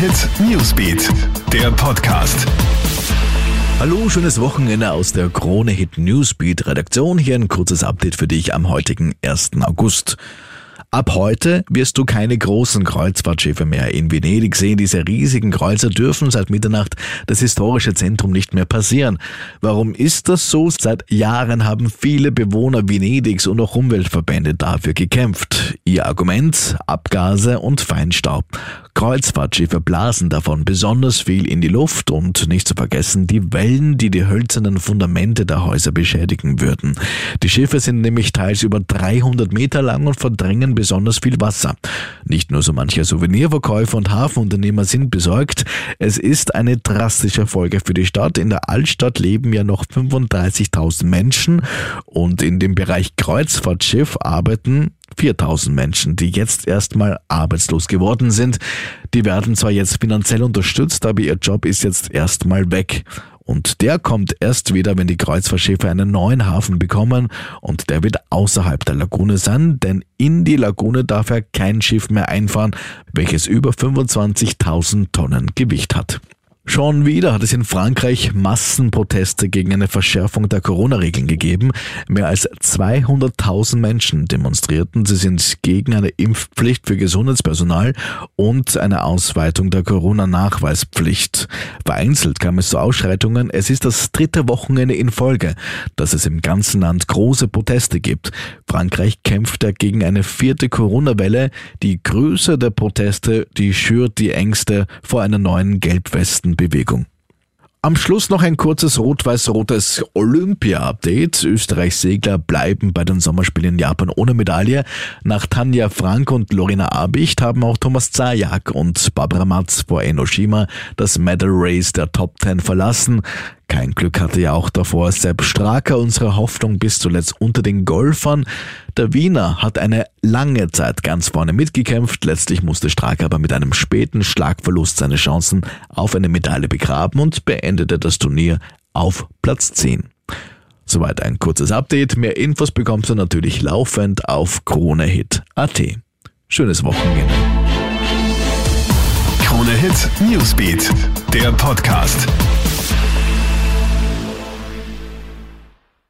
Hit Newsbeat, der Podcast. Hallo, schönes Wochenende aus der Krone Hit Newsbeat Redaktion. Hier ein kurzes Update für dich am heutigen 1. August. Ab heute wirst du keine großen Kreuzfahrtschiffe mehr in Venedig sehen. Diese riesigen Kreuzer dürfen seit Mitternacht das historische Zentrum nicht mehr passieren. Warum ist das so? Seit Jahren haben viele Bewohner Venedigs und auch Umweltverbände dafür gekämpft. Ihr Argument? Abgase und Feinstaub. Kreuzfahrtschiffe blasen davon besonders viel in die Luft und nicht zu vergessen die Wellen, die die hölzernen Fundamente der Häuser beschädigen würden. Die Schiffe sind nämlich teils über 300 Meter lang und verdrängen besonders viel Wasser. Nicht nur so mancher Souvenirverkäufer und Hafenunternehmer sind besorgt, es ist eine drastische Folge für die Stadt. In der Altstadt leben ja noch 35.000 Menschen und in dem Bereich Kreuzfahrtschiff arbeiten 4000 Menschen, die jetzt erstmal arbeitslos geworden sind. Die werden zwar jetzt finanziell unterstützt, aber ihr Job ist jetzt erstmal weg. Und der kommt erst wieder, wenn die Kreuzfahrtschiffe einen neuen Hafen bekommen und der wird außerhalb der Lagune sein, denn in die Lagune darf er kein Schiff mehr einfahren, welches über 25.000 Tonnen Gewicht hat. Schon wieder hat es in Frankreich Massenproteste gegen eine Verschärfung der Corona-Regeln gegeben. Mehr als 200.000 Menschen demonstrierten. Sie sind gegen eine Impfpflicht für Gesundheitspersonal und eine Ausweitung der Corona-Nachweispflicht. Vereinzelt kam es zu Ausschreitungen. Es ist das dritte Wochenende in Folge, dass es im ganzen Land große Proteste gibt. Frankreich kämpft dagegen eine vierte Corona-Welle. Die Größe der Proteste, die schürt die Ängste vor einer neuen Gelbwesten Bewegung. Am Schluss noch ein kurzes rot-weiß-rotes Olympia-Update. Österreichs Segler bleiben bei den Sommerspielen in Japan ohne Medaille. Nach Tanja Frank und Lorena Abicht haben auch Thomas Zajak und Barbara Matz vor Enoshima das Medal Race der Top Ten verlassen. Kein Glück hatte ja auch davor Sepp Straker unsere Hoffnung bis zuletzt unter den Golfern. Der Wiener hat eine lange Zeit ganz vorne mitgekämpft. Letztlich musste Straker aber mit einem späten Schlagverlust seine Chancen auf eine Medaille begraben und beendete das Turnier auf Platz 10. Soweit ein kurzes Update. Mehr Infos bekommst du natürlich laufend auf KroneHit.at. Schönes Wochenende. Krone Hit Newsbeat, der Podcast.